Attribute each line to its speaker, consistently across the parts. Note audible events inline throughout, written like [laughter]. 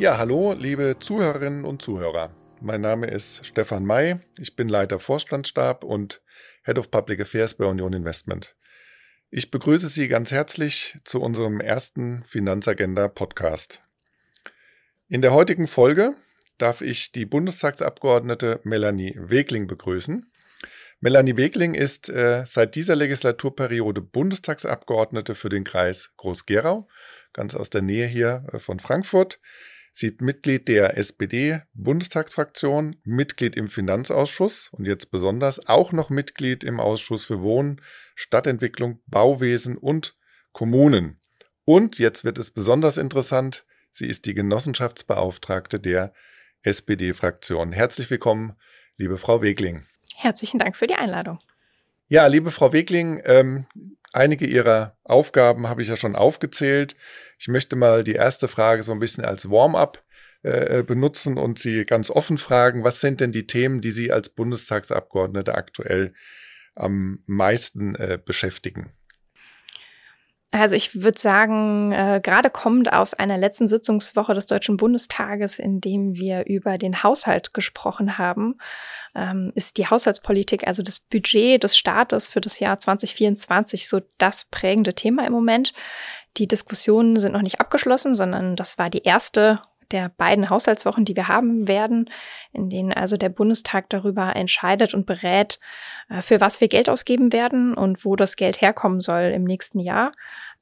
Speaker 1: Ja, hallo, liebe Zuhörerinnen und Zuhörer. Mein Name ist Stefan May. Ich bin Leiter Vorstandsstab und Head of Public Affairs bei Union Investment. Ich begrüße Sie ganz herzlich zu unserem ersten Finanzagenda Podcast. In der heutigen Folge darf ich die Bundestagsabgeordnete Melanie Wegling begrüßen. Melanie Wegling ist äh, seit dieser Legislaturperiode Bundestagsabgeordnete für den Kreis Groß-Gerau, ganz aus der Nähe hier äh, von Frankfurt. Sie ist Mitglied der SPD-Bundestagsfraktion, Mitglied im Finanzausschuss und jetzt besonders auch noch Mitglied im Ausschuss für Wohnen, Stadtentwicklung, Bauwesen und Kommunen. Und jetzt wird es besonders interessant, sie ist die Genossenschaftsbeauftragte der SPD-Fraktion. Herzlich willkommen, liebe Frau Wegling.
Speaker 2: Herzlichen Dank für die Einladung.
Speaker 1: Ja, liebe Frau Wegling, ähm, einige Ihrer Aufgaben habe ich ja schon aufgezählt. Ich möchte mal die erste Frage so ein bisschen als Warm-up äh, benutzen und Sie ganz offen fragen, was sind denn die Themen, die Sie als Bundestagsabgeordnete aktuell am meisten äh, beschäftigen?
Speaker 2: Also ich würde sagen, äh, gerade kommend aus einer letzten Sitzungswoche des Deutschen Bundestages, in dem wir über den Haushalt gesprochen haben, ähm, ist die Haushaltspolitik, also das Budget des Staates für das Jahr 2024 so das prägende Thema im Moment. Die Diskussionen sind noch nicht abgeschlossen, sondern das war die erste der beiden Haushaltswochen, die wir haben werden, in denen also der Bundestag darüber entscheidet und berät, äh, für was wir Geld ausgeben werden und wo das Geld herkommen soll im nächsten Jahr.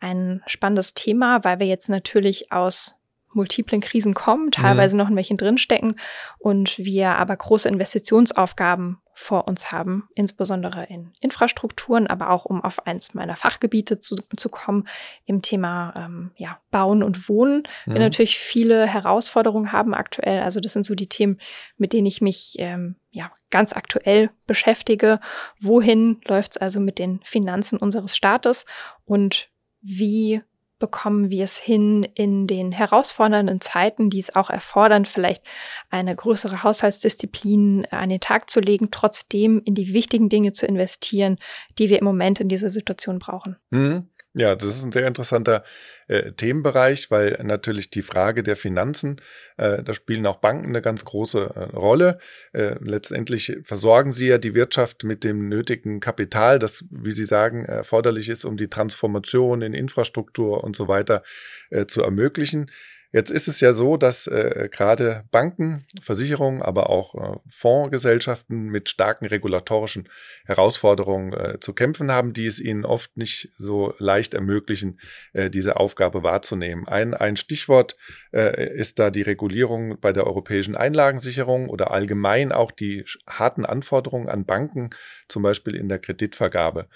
Speaker 2: Ein spannendes Thema, weil wir jetzt natürlich aus multiplen Krisen kommen, teilweise mhm. noch in welchen drinstecken und wir aber große Investitionsaufgaben vor uns haben, insbesondere in Infrastrukturen, aber auch um auf eins meiner Fachgebiete zu, zu kommen, im Thema ähm, ja, Bauen und Wohnen. Mhm. Wir natürlich viele Herausforderungen haben aktuell. Also das sind so die Themen, mit denen ich mich ähm, ja ganz aktuell beschäftige. Wohin läuft es also mit den Finanzen unseres Staates und wie bekommen wir es hin, in den herausfordernden Zeiten, die es auch erfordern, vielleicht eine größere Haushaltsdisziplin an den Tag zu legen, trotzdem in die wichtigen Dinge zu investieren, die wir im Moment in dieser Situation brauchen.
Speaker 1: Mhm. Ja, das ist ein sehr interessanter äh, Themenbereich, weil natürlich die Frage der Finanzen, äh, da spielen auch Banken eine ganz große äh, Rolle. Äh, letztendlich versorgen sie ja die Wirtschaft mit dem nötigen Kapital, das, wie Sie sagen, erforderlich ist, um die Transformation in Infrastruktur und so weiter äh, zu ermöglichen. Jetzt ist es ja so, dass äh, gerade Banken, Versicherungen, aber auch äh, Fondsgesellschaften mit starken regulatorischen Herausforderungen äh, zu kämpfen haben, die es ihnen oft nicht so leicht ermöglichen, äh, diese Aufgabe wahrzunehmen. Ein, ein Stichwort äh, ist da die Regulierung bei der europäischen Einlagensicherung oder allgemein auch die harten Anforderungen an Banken, zum Beispiel in der Kreditvergabe.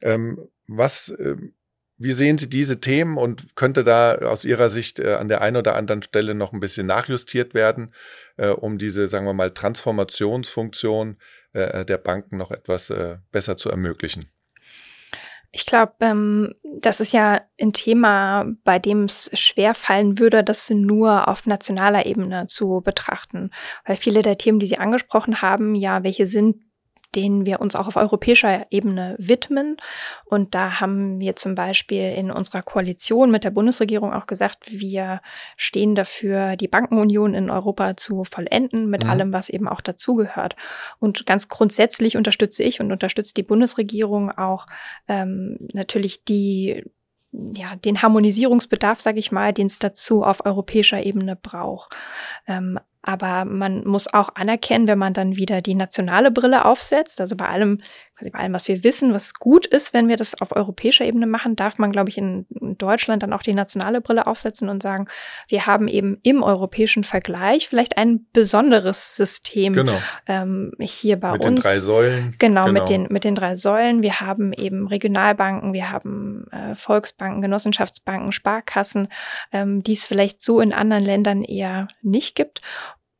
Speaker 1: Ähm, was ähm, wie sehen Sie diese Themen und könnte da aus Ihrer Sicht äh, an der einen oder anderen Stelle noch ein bisschen nachjustiert werden, äh, um diese, sagen wir mal, Transformationsfunktion äh, der Banken noch etwas äh, besser zu ermöglichen?
Speaker 2: Ich glaube, ähm, das ist ja ein Thema, bei dem es schwer fallen würde, das nur auf nationaler Ebene zu betrachten. Weil viele der Themen, die Sie angesprochen haben, ja, welche sind denen wir uns auch auf europäischer Ebene widmen. Und da haben wir zum Beispiel in unserer Koalition mit der Bundesregierung auch gesagt, wir stehen dafür, die Bankenunion in Europa zu vollenden, mit mhm. allem, was eben auch dazugehört. Und ganz grundsätzlich unterstütze ich und unterstützt die Bundesregierung auch ähm, natürlich die ja, den Harmonisierungsbedarf, sage ich mal, den es dazu auf europäischer Ebene braucht. Ähm, aber man muss auch anerkennen, wenn man dann wieder die nationale Brille aufsetzt, also bei allem, quasi bei allem, was wir wissen, was gut ist, wenn wir das auf europäischer Ebene machen, darf man, glaube ich, in, Deutschland dann auch die nationale Brille aufsetzen und sagen, wir haben eben im europäischen Vergleich vielleicht ein besonderes System genau. ähm, hier bei
Speaker 1: mit
Speaker 2: uns.
Speaker 1: Mit den drei Säulen.
Speaker 2: Genau, genau, Mit, den, mit den drei Säulen. Wir haben eben Regionalbanken, wir haben äh, Volksbanken, Genossenschaftsbanken, Sparkassen, ähm, die es vielleicht so in anderen Ländern eher nicht gibt.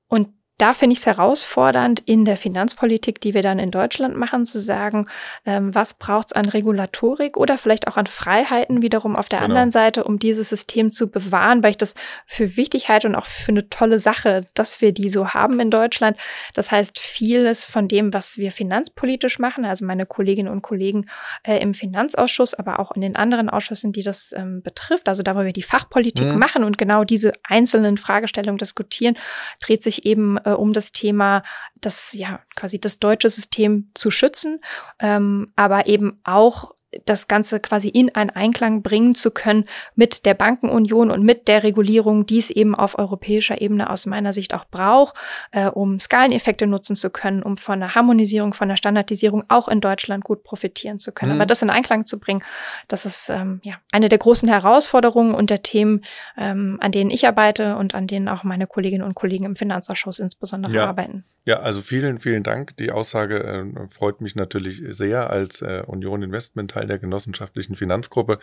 Speaker 2: Und da finde ich es herausfordernd, in der Finanzpolitik, die wir dann in Deutschland machen, zu sagen, ähm, was braucht es an Regulatorik oder vielleicht auch an Freiheiten wiederum auf der genau. anderen Seite, um dieses System zu bewahren, weil ich das für wichtig halte und auch für eine tolle Sache, dass wir die so haben in Deutschland. Das heißt, vieles von dem, was wir finanzpolitisch machen, also meine Kolleginnen und Kollegen äh, im Finanzausschuss, aber auch in den anderen Ausschüssen, die das ähm, betrifft, also da, wo wir die Fachpolitik mhm. machen und genau diese einzelnen Fragestellungen diskutieren, dreht sich eben äh, um das Thema, das ja quasi das deutsche System zu schützen, ähm, aber eben auch das Ganze quasi in einen Einklang bringen zu können mit der Bankenunion und mit der Regulierung, die es eben auf europäischer Ebene aus meiner Sicht auch braucht, äh, um Skaleneffekte nutzen zu können, um von der Harmonisierung, von der Standardisierung auch in Deutschland gut profitieren zu können. Mhm. Aber das in Einklang zu bringen, das ist ähm, ja eine der großen Herausforderungen und der Themen, ähm, an denen ich arbeite und an denen auch meine Kolleginnen und Kollegen im Finanzausschuss insbesondere
Speaker 1: ja.
Speaker 2: arbeiten.
Speaker 1: Ja, also vielen, vielen Dank. Die Aussage äh, freut mich natürlich sehr als äh, Union Investment Teil der genossenschaftlichen Finanzgruppe.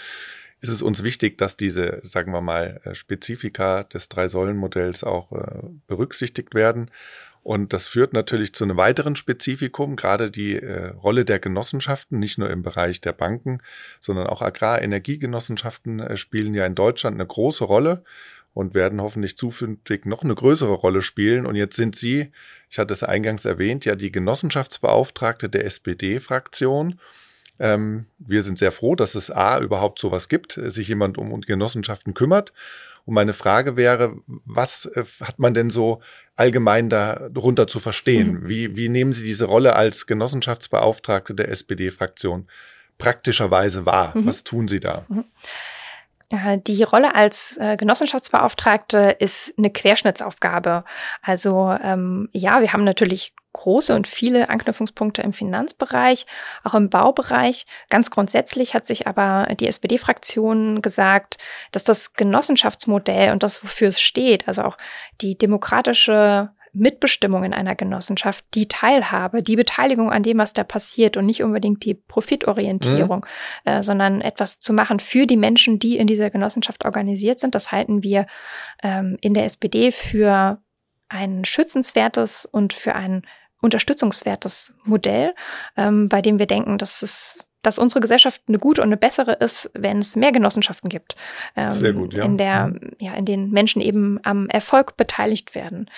Speaker 1: Ist es uns wichtig, dass diese, sagen wir mal, äh, Spezifika des Drei-Säulen-Modells auch äh, berücksichtigt werden. Und das führt natürlich zu einem weiteren Spezifikum, gerade die äh, Rolle der Genossenschaften, nicht nur im Bereich der Banken, sondern auch Agrarenergiegenossenschaften äh, spielen ja in Deutschland eine große Rolle und werden hoffentlich zukünftig noch eine größere Rolle spielen. Und jetzt sind Sie, ich hatte es eingangs erwähnt, ja die Genossenschaftsbeauftragte der SPD-Fraktion. Ähm, wir sind sehr froh, dass es A überhaupt sowas gibt, sich jemand um Genossenschaften kümmert. Und meine Frage wäre, was äh, hat man denn so allgemein darunter zu verstehen? Mhm. Wie, wie nehmen Sie diese Rolle als Genossenschaftsbeauftragte der SPD-Fraktion praktischerweise wahr? Mhm. Was tun Sie da? Mhm.
Speaker 2: Die Rolle als äh, Genossenschaftsbeauftragte ist eine Querschnittsaufgabe. Also ähm, ja, wir haben natürlich große und viele Anknüpfungspunkte im Finanzbereich, auch im Baubereich. Ganz grundsätzlich hat sich aber die SPD-Fraktion gesagt, dass das Genossenschaftsmodell und das, wofür es steht, also auch die demokratische Mitbestimmung in einer Genossenschaft, die Teilhabe, die Beteiligung an dem, was da passiert und nicht unbedingt die Profitorientierung, mhm. äh, sondern etwas zu machen für die Menschen, die in dieser Genossenschaft organisiert sind. Das halten wir ähm, in der SPD für ein schützenswertes und für ein unterstützungswertes Modell, ähm, bei dem wir denken, dass es dass unsere Gesellschaft eine gute und eine bessere ist, wenn es mehr Genossenschaften gibt.
Speaker 1: Ähm, Sehr gut, ja.
Speaker 2: In der, mhm. ja, in denen Menschen eben am Erfolg beteiligt werden.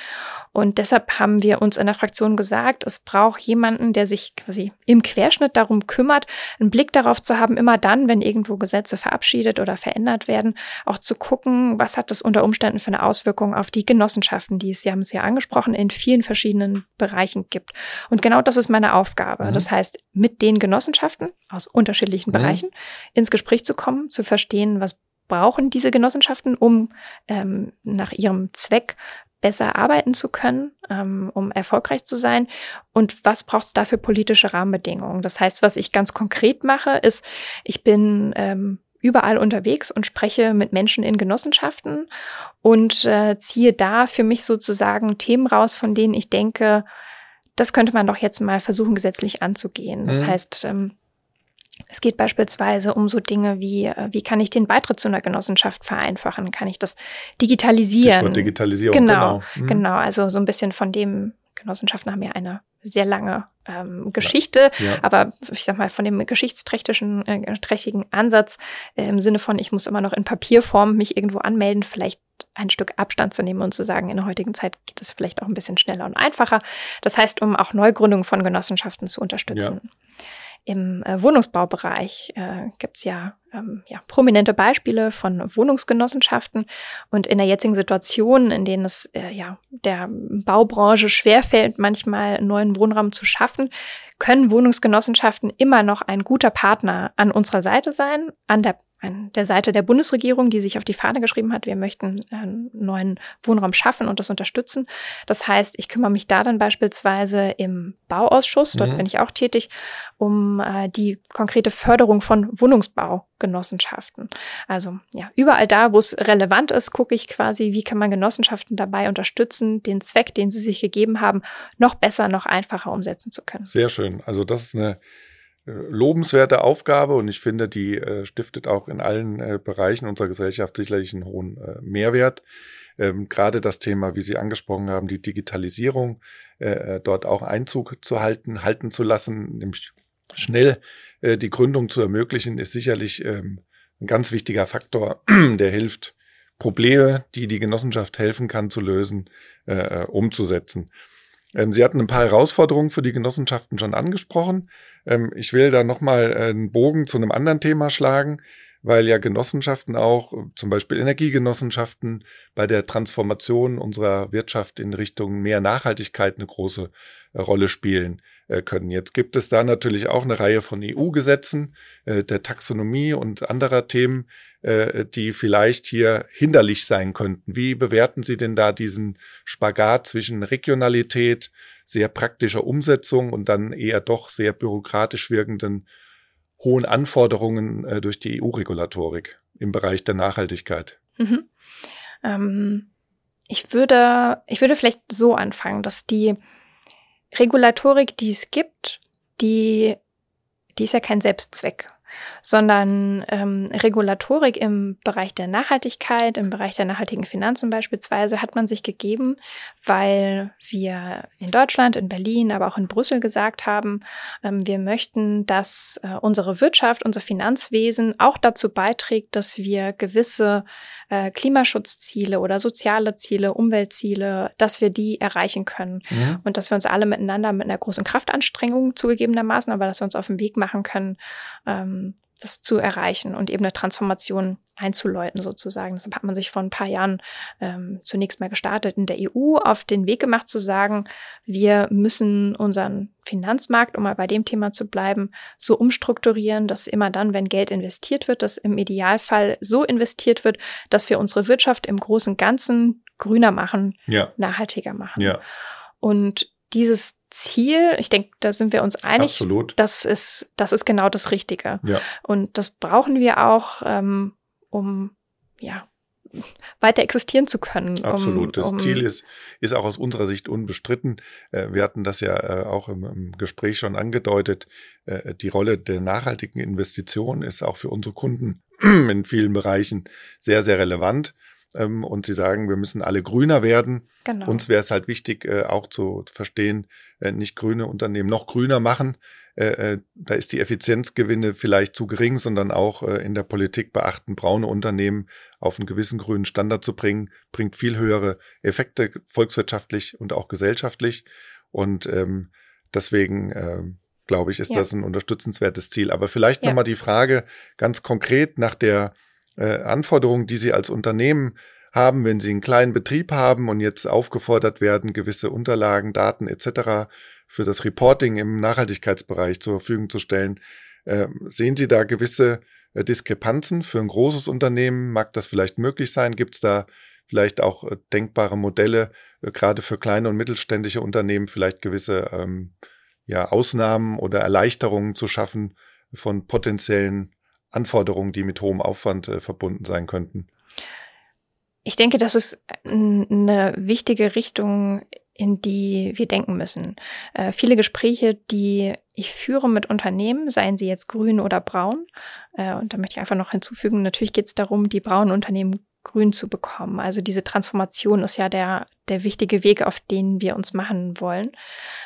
Speaker 2: Und deshalb haben wir uns in der Fraktion gesagt, es braucht jemanden, der sich quasi im Querschnitt darum kümmert, einen Blick darauf zu haben, immer dann, wenn irgendwo Gesetze verabschiedet oder verändert werden, auch zu gucken, was hat das unter Umständen für eine Auswirkung auf die Genossenschaften, die es, Sie haben es ja angesprochen, in vielen verschiedenen Bereichen gibt. Und genau das ist meine Aufgabe. Mhm. Das heißt, mit den Genossenschaften aus unterschiedlichen mhm. Bereichen ins Gespräch zu kommen, zu verstehen, was brauchen diese Genossenschaften, um ähm, nach ihrem Zweck besser arbeiten zu können, ähm, um erfolgreich zu sein und was braucht es dafür politische Rahmenbedingungen. Das heißt, was ich ganz konkret mache, ist, ich bin ähm, überall unterwegs und spreche mit Menschen in Genossenschaften und äh, ziehe da für mich sozusagen Themen raus, von denen ich denke, das könnte man doch jetzt mal versuchen, gesetzlich anzugehen. Das mhm. heißt, ähm, es geht beispielsweise um so Dinge wie, äh, wie kann ich den Beitritt zu einer Genossenschaft vereinfachen? Kann ich das digitalisieren?
Speaker 1: Digitalisierung,
Speaker 2: genau. Genau, mhm. genau. Also so ein bisschen von dem, Genossenschaften haben ja eine sehr lange ähm, Geschichte, ja, aber ich sag mal, von dem geschichtsträchtigen äh, Ansatz äh, im Sinne von, ich muss immer noch in Papierform mich irgendwo anmelden, vielleicht ein Stück Abstand zu nehmen und zu sagen, in der heutigen Zeit geht es vielleicht auch ein bisschen schneller und einfacher. Das heißt, um auch Neugründungen von Genossenschaften zu unterstützen. Ja. Im äh, Wohnungsbaubereich äh, gibt es ja, ähm, ja prominente Beispiele von Wohnungsgenossenschaften. Und in der jetzigen Situation, in denen es äh, ja der Baubranche schwerfällt, manchmal neuen Wohnraum zu schaffen, können Wohnungsgenossenschaften immer noch ein guter Partner an unserer Seite sein, an der an der Seite der Bundesregierung, die sich auf die Fahne geschrieben hat, wir möchten einen äh, neuen Wohnraum schaffen und das unterstützen. Das heißt, ich kümmere mich da dann beispielsweise im Bauausschuss, dort mhm. bin ich auch tätig, um äh, die konkrete Förderung von Wohnungsbaugenossenschaften. Also ja, überall da, wo es relevant ist, gucke ich quasi, wie kann man Genossenschaften dabei unterstützen, den Zweck, den sie sich gegeben haben, noch besser, noch einfacher umsetzen zu können.
Speaker 1: Sehr schön. Also das ist eine lobenswerte Aufgabe und ich finde, die äh, stiftet auch in allen äh, Bereichen unserer Gesellschaft sicherlich einen hohen äh, Mehrwert. ähm, gerade das Thema, wie Sie angesprochen haben, die Digitalisierung äh, äh dort auch Einzug zu halten, halten zu lassen, nämlich schnell äh, die Gründung zu ermöglichen, ist sicherlich ähm, ein ganz wichtiger Faktor, [clears throat] der hilft, Probleme, die die Genossenschaft helfen kann zu lösen, umzusetzen. Ähm, Sie hatten ein paar Herausforderungen für die Genossenschaften schon angesprochen. Ähm, ich will da nochmal einen Bogen zu einem anderen Thema schlagen, weil ja Genossenschaften auch, zum Beispiel Energiegenossenschaften, bei der Transformation unserer Wirtschaft in Richtung mehr Nachhaltigkeit eine große äh, Rolle spielen. Äh, können. Jetzt gibt es da natürlich auch eine Reihe von EU-Gesetzen, äh, der Taxonomie und anderer Themen, äh, die vielleicht hier hinderlich sein könnten. Wie bewerten Sie denn da diesen Spagat zwischen Regionalität, sehr praktischer Umsetzung und dann eher doch sehr bürokratisch wirkenden hohen Anforderungen äh, durch die EU-Regulatorik im Bereich der Nachhaltigkeit?
Speaker 2: Mhm. Ähm, ich würde, ich würde vielleicht so anfangen, dass die Regulatorik, die es gibt, die, die ist ja kein Selbstzweck, sondern ähm, Regulatorik im Bereich der Nachhaltigkeit, im Bereich der nachhaltigen Finanzen beispielsweise, hat man sich gegeben, weil wir in Deutschland, in Berlin, aber auch in Brüssel gesagt haben, ähm, wir möchten, dass äh, unsere Wirtschaft, unser Finanzwesen auch dazu beiträgt, dass wir gewisse äh, Klimaschutzziele oder soziale Ziele, Umweltziele, dass wir die erreichen können mhm. und dass wir uns alle miteinander mit einer großen Kraftanstrengung zugegebenermaßen, aber dass wir uns auf den Weg machen können, ähm, das zu erreichen und eben eine Transformation einzuläuten sozusagen. Deshalb hat man sich vor ein paar Jahren ähm, zunächst mal gestartet in der EU auf den Weg gemacht zu sagen, wir müssen unseren Finanzmarkt, um mal bei dem Thema zu bleiben, so umstrukturieren, dass immer dann, wenn Geld investiert wird, dass im Idealfall so investiert wird, dass wir unsere Wirtschaft im großen und Ganzen grüner machen, ja. nachhaltiger machen. Ja. Und dieses Ziel, ich denke, da sind wir uns einig, Absolut. das ist, das ist genau das Richtige. Ja. Und das brauchen wir auch, ähm, um ja weiter existieren zu können.
Speaker 1: Absolut. Um, das um Ziel ist, ist auch aus unserer Sicht unbestritten. Äh, wir hatten das ja äh, auch im, im Gespräch schon angedeutet. Äh, die Rolle der nachhaltigen Investition ist auch für unsere Kunden [clears throat] in vielen Bereichen sehr, sehr relevant ähm, und sie sagen, wir müssen alle grüner werden. Genau. Uns wäre es halt wichtig, äh, auch zu verstehen, äh, nicht grüne Unternehmen noch grüner machen. Äh, äh, da ist die Effizienzgewinne vielleicht zu gering, sondern auch äh, in der Politik beachten, braune Unternehmen auf einen gewissen grünen Standard zu bringen, bringt viel höhere Effekte volkswirtschaftlich und auch gesellschaftlich. Und ähm, deswegen äh, glaube ich, ist ja. das ein unterstützenswertes Ziel. Aber vielleicht ja. nochmal die Frage ganz konkret nach der äh, Anforderungen, die Sie als Unternehmen haben, wenn Sie einen kleinen Betrieb haben und jetzt aufgefordert werden, gewisse Unterlagen, Daten etc. für das Reporting im Nachhaltigkeitsbereich zur Verfügung zu stellen. Äh, sehen Sie da gewisse äh, Diskrepanzen für ein großes Unternehmen? Mag das vielleicht möglich sein? Gibt es da vielleicht auch äh, denkbare Modelle, äh, gerade für kleine und mittelständische Unternehmen vielleicht gewisse ähm, ja, Ausnahmen oder Erleichterungen zu schaffen von potenziellen Anforderungen, die mit hohem Aufwand äh, verbunden sein könnten?
Speaker 2: Ich denke, das ist eine wichtige Richtung, in die wir denken müssen. Äh, viele Gespräche, die ich führe mit Unternehmen, seien sie jetzt grün oder braun, äh, und da möchte ich einfach noch hinzufügen, natürlich geht es darum, die braunen Unternehmen grün zu bekommen. Also diese Transformation ist ja der, der wichtige Weg, auf den wir uns machen wollen.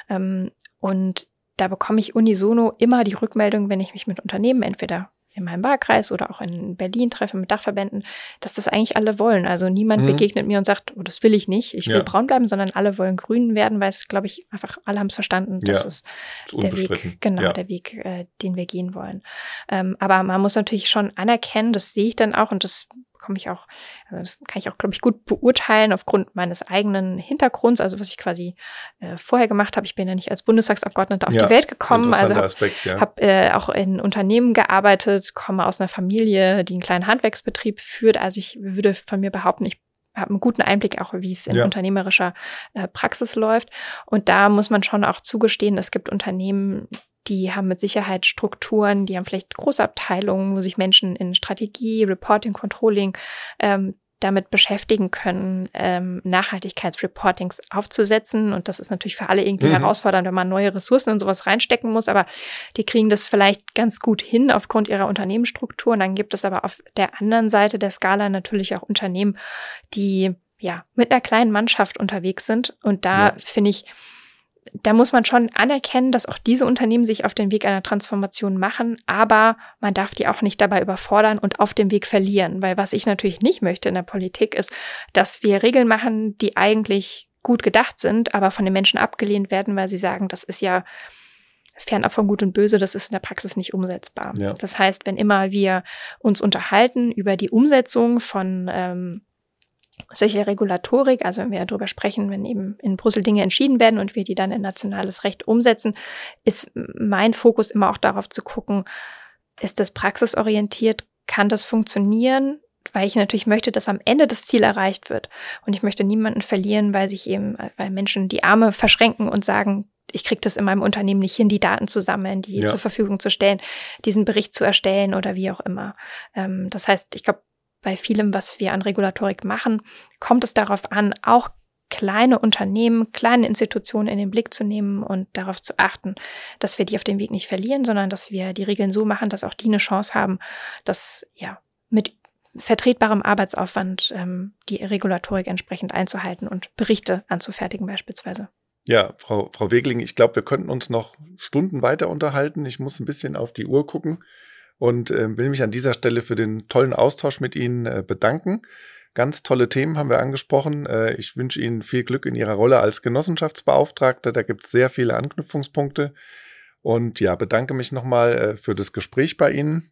Speaker 2: Ähm, und da bekomme ich unisono immer die Rückmeldung, wenn ich mich mit Unternehmen entweder in meinem Wahlkreis oder auch in Berlin treffe mit Dachverbänden, dass das eigentlich alle wollen. Also niemand mhm. begegnet mir und sagt, oh, das will ich nicht, ich will ja. braun bleiben, sondern alle wollen grün werden, weil es, glaube ich, einfach alle haben es verstanden, das ja. ist, ist der Weg, genau, ja. der Weg, äh, den wir gehen wollen. Ähm, aber man muss natürlich schon anerkennen, das sehe ich dann auch und das komme ich auch, also das kann ich auch, glaube ich, gut beurteilen aufgrund meines eigenen Hintergrunds, also was ich quasi äh, vorher gemacht habe. Ich bin ja nicht als Bundestagsabgeordnete auf ja, die Welt gekommen, also habe ja. hab, äh, auch in Unternehmen gearbeitet, komme aus einer Familie, die einen kleinen Handwerksbetrieb führt. Also ich würde von mir behaupten, ich habe einen guten Einblick auch, wie es in ja. unternehmerischer äh, Praxis läuft. Und da muss man schon auch zugestehen, es gibt Unternehmen, die haben mit Sicherheit Strukturen, die haben vielleicht große Abteilungen, wo sich Menschen in Strategie, Reporting, Controlling ähm, damit beschäftigen können, ähm, Nachhaltigkeitsreportings aufzusetzen. Und das ist natürlich für alle irgendwie mhm. herausfordernd, wenn man neue Ressourcen und sowas reinstecken muss. Aber die kriegen das vielleicht ganz gut hin aufgrund ihrer Unternehmensstruktur. Und dann gibt es aber auf der anderen Seite der Skala natürlich auch Unternehmen, die ja, mit einer kleinen Mannschaft unterwegs sind. Und da ja. finde ich, da muss man schon anerkennen, dass auch diese Unternehmen sich auf den Weg einer Transformation machen, aber man darf die auch nicht dabei überfordern und auf dem Weg verlieren, weil was ich natürlich nicht möchte in der Politik ist, dass wir Regeln machen, die eigentlich gut gedacht sind, aber von den Menschen abgelehnt werden, weil sie sagen, das ist ja fernab von Gut und Böse, das ist in der Praxis nicht umsetzbar. Ja. Das heißt, wenn immer wir uns unterhalten über die Umsetzung von ähm, solche Regulatorik, also wenn wir darüber sprechen, wenn eben in Brüssel Dinge entschieden werden und wir die dann in nationales Recht umsetzen, ist mein Fokus immer auch darauf zu gucken, ist das praxisorientiert, kann das funktionieren, weil ich natürlich möchte, dass am Ende das Ziel erreicht wird. Und ich möchte niemanden verlieren, weil sich eben, weil Menschen die Arme verschränken und sagen, ich kriege das in meinem Unternehmen nicht hin, die Daten zu sammeln, die ja. zur Verfügung zu stellen, diesen Bericht zu erstellen oder wie auch immer. Ähm, das heißt, ich glaube, bei vielem, was wir an Regulatorik machen, kommt es darauf an, auch kleine Unternehmen, kleine Institutionen in den Blick zu nehmen und darauf zu achten, dass wir die auf dem Weg nicht verlieren, sondern dass wir die Regeln so machen, dass auch die eine Chance haben, dass ja mit vertretbarem Arbeitsaufwand ähm, die Regulatorik entsprechend einzuhalten und Berichte anzufertigen beispielsweise.
Speaker 1: Ja, Frau, Frau Wegling, ich glaube, wir könnten uns noch Stunden weiter unterhalten. Ich muss ein bisschen auf die Uhr gucken und äh, will mich an dieser Stelle für den tollen Austausch mit Ihnen äh, bedanken. Ganz tolle Themen haben wir angesprochen. Äh, ich wünsche Ihnen viel Glück in Ihrer Rolle als Genossenschaftsbeauftragter. Da gibt es sehr viele Anknüpfungspunkte. Und ja, bedanke mich nochmal äh, für das Gespräch bei Ihnen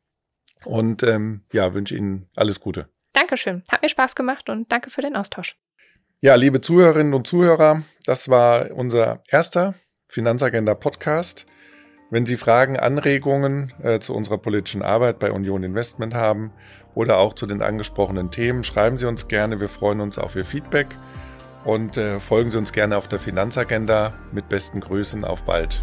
Speaker 1: und ähm, ja, wünsche Ihnen alles Gute.
Speaker 2: Dankeschön. Hat mir Spaß gemacht und danke für den Austausch.
Speaker 1: Ja, liebe Zuhörerinnen und Zuhörer, das war unser erster Finanzagenda Podcast. Wenn Sie Fragen, Anregungen äh, zu unserer politischen Arbeit bei Union Investment haben oder auch zu den angesprochenen Themen, schreiben Sie uns gerne. Wir freuen uns auf Ihr Feedback und äh, folgen Sie uns gerne auf der Finanzagenda. Mit besten Grüßen, auf bald.